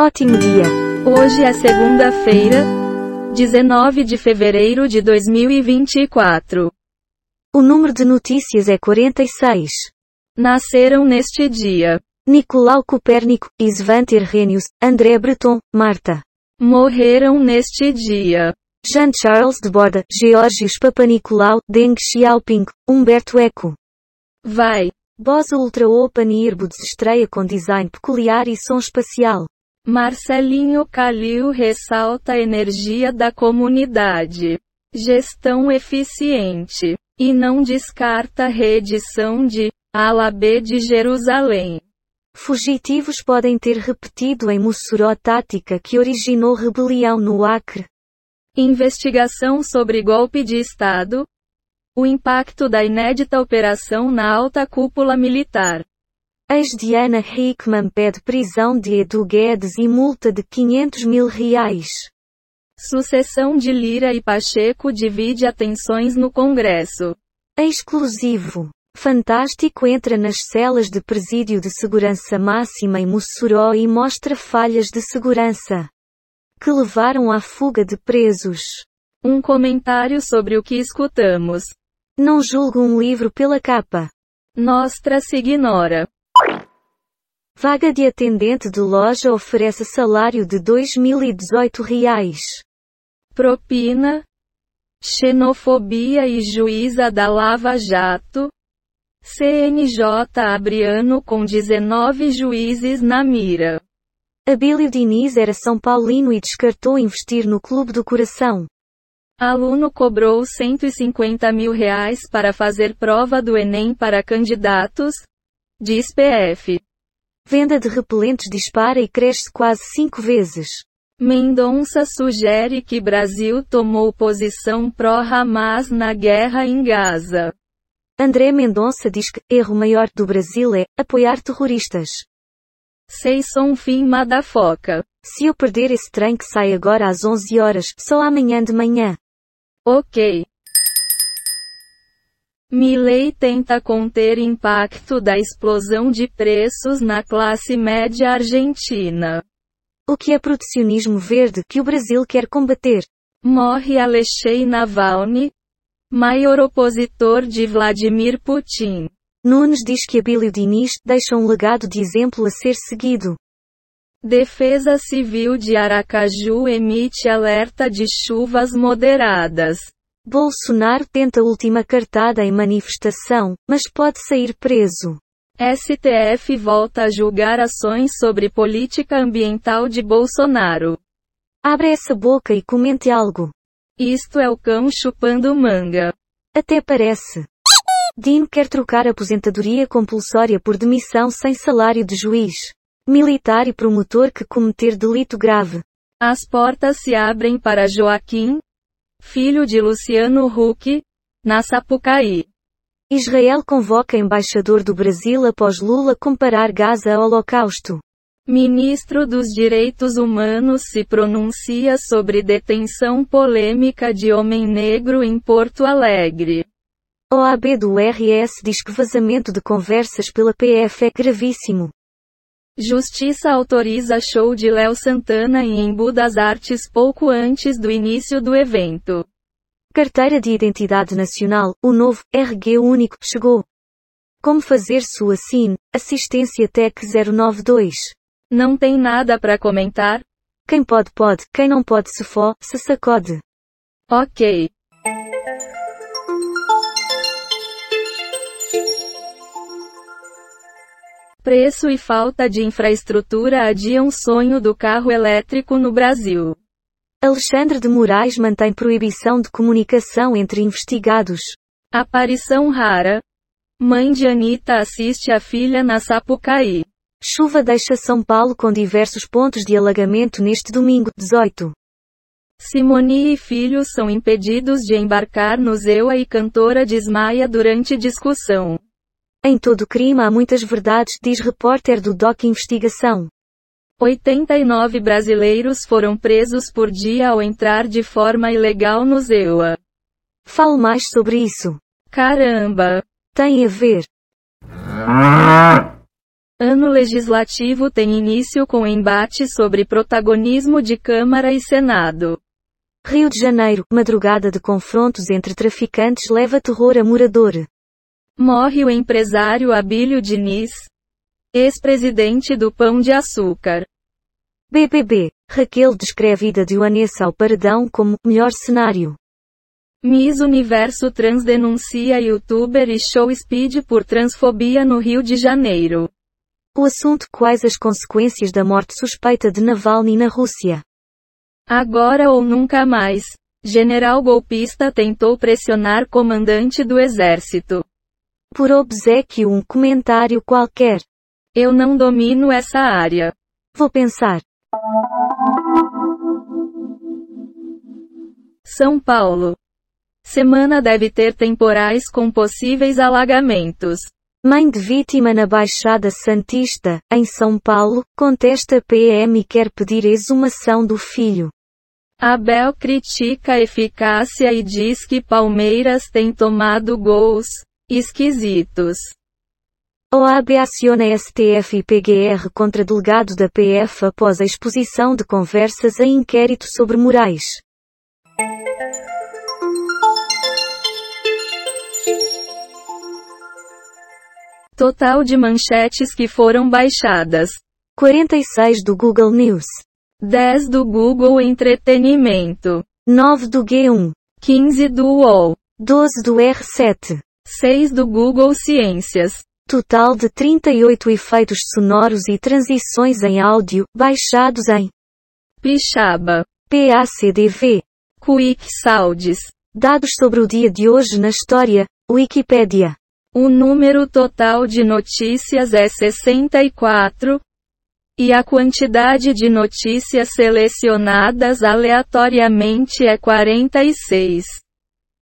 Ótimo dia! Hoje é segunda-feira, 19 de fevereiro de 2024. O número de notícias é 46. Nasceram neste dia. Nicolau Copérnico, Isvante Arrhenius, André Breton, Marta. Morreram neste dia. Jean-Charles de Borda, Geórgios Papanicolau, Deng Xiaoping, Humberto Eco. Vai. Bose Ultra Open Earbuds estreia com design peculiar e som espacial. Marcelinho Calil ressalta a energia da comunidade. Gestão eficiente. E não descarta reedição de Ala B de Jerusalém. Fugitivos podem ter repetido em Mossoró tática que originou rebelião no Acre. Investigação sobre golpe de Estado. O impacto da inédita operação na alta cúpula militar. Ex-Diana Hickman pede prisão de Edu Guedes e multa de 500 mil reais. Sucessão de Lira e Pacheco divide atenções no Congresso. Exclusivo. Fantástico entra nas celas de presídio de segurança máxima em Mossoró e mostra falhas de segurança que levaram à fuga de presos. Um comentário sobre o que escutamos. Não julgo um livro pela capa. Nostra se ignora. Vaga de atendente de loja oferece salário de 2.018 reais. Propina. Xenofobia e juíza da Lava Jato. CNJ abre ano com 19 juízes na mira. Abílio Diniz era São Paulino e descartou investir no Clube do Coração. Aluno cobrou 150 mil reais para fazer prova do Enem para candidatos, diz PF. Venda de repelentes dispara e cresce quase cinco vezes. Mendonça sugere que Brasil tomou posição pró-Hamas na guerra em Gaza. André Mendonça diz que erro maior do Brasil é apoiar terroristas. Seison fim madafoca. Se eu perder esse trem que sai agora às 11 horas, só amanhã de manhã. Ok. Milley tenta conter impacto da explosão de preços na classe média argentina. O que é protecionismo verde que o Brasil quer combater? Morre Alexei Navalny, maior opositor de Vladimir Putin. Nunes diz que Abílio Diniz deixa um legado de exemplo a ser seguido. Defesa Civil de Aracaju emite alerta de chuvas moderadas. Bolsonaro tenta última cartada em manifestação, mas pode sair preso. STF volta a julgar ações sobre política ambiental de Bolsonaro. Abre essa boca e comente algo. Isto é o cão chupando manga. Até parece. Dino quer trocar aposentadoria compulsória por demissão sem salário de juiz. Militar e promotor que cometer delito grave. As portas se abrem para Joaquim, filho de Luciano Huck, na Sapucaí. Israel convoca embaixador do Brasil após Lula comparar Gaza ao Holocausto. Ministro dos Direitos Humanos se pronuncia sobre detenção polêmica de homem negro em Porto Alegre. OAB do RS diz que vazamento de conversas pela PF é gravíssimo. Justiça autoriza show de Léo Santana em Embu das Artes pouco antes do início do evento. Carteira de Identidade Nacional, o novo RG único, chegou. Como fazer sua SIN, Assistência Tech 092. Não tem nada para comentar? Quem pode pode, quem não pode se for, se sacode. Ok. Preço e falta de infraestrutura adiam sonho do carro elétrico no Brasil. Alexandre de Moraes mantém proibição de comunicação entre investigados. Aparição rara. Mãe de Anitta assiste a filha na Sapucaí. Chuva deixa São Paulo com diversos pontos de alagamento neste domingo, 18. Simone e filhos são impedidos de embarcar no Zewa e cantora desmaia durante discussão. Em todo crime há muitas verdades, diz repórter do DOC Investigação. 89 brasileiros foram presos por dia ao entrar de forma ilegal no Zewa. Fale mais sobre isso. Caramba! Tem a ver. Ano legislativo tem início com embate sobre protagonismo de Câmara e Senado. Rio de Janeiro, madrugada de confrontos entre traficantes leva terror a morador. Morre o empresário Abílio Diniz, ex-presidente do Pão de Açúcar. BBB. Raquel descreve ida de Vanessa ao paredão como melhor cenário. Miss Universo Trans denuncia youtuber e show speed por transfobia no Rio de Janeiro. O assunto quais as consequências da morte suspeita de Navalny na Rússia. Agora ou nunca mais. General golpista tentou pressionar comandante do exército. Por obsequio um comentário qualquer. Eu não domino essa área. Vou pensar. São Paulo. Semana deve ter temporais com possíveis alagamentos. Mãe de vítima na Baixada Santista, em São Paulo, contesta PM e quer pedir exumação do filho. Abel critica a eficácia e diz que Palmeiras tem tomado gols esquisitos. OAB aciona STF e PGR contra delegado da PF após a exposição de conversas em inquérito sobre Moraes. Total de manchetes que foram baixadas: 46 do Google News, 10 do Google Entretenimento, 9 do G1, 15 do UOL, 12 do R7, 6 do Google Ciências. Total de 38 efeitos sonoros e transições em áudio, baixados em Pixaba, PACDV. Quick Sounds. Dados sobre o dia de hoje na história, Wikipédia. O número total de notícias é 64. E a quantidade de notícias selecionadas aleatoriamente é 46.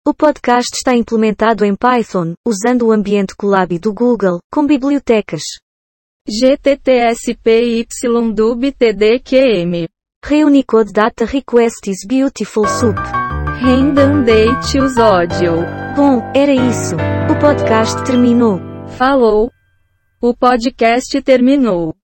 O podcast está implementado em Python, usando o ambiente Colab do Google, com bibliotecas GTTSPYDUB Reunicode Data Request is Beautiful Soup. Redundante os ódio. Bom, era isso. O podcast terminou. Falou. O podcast terminou.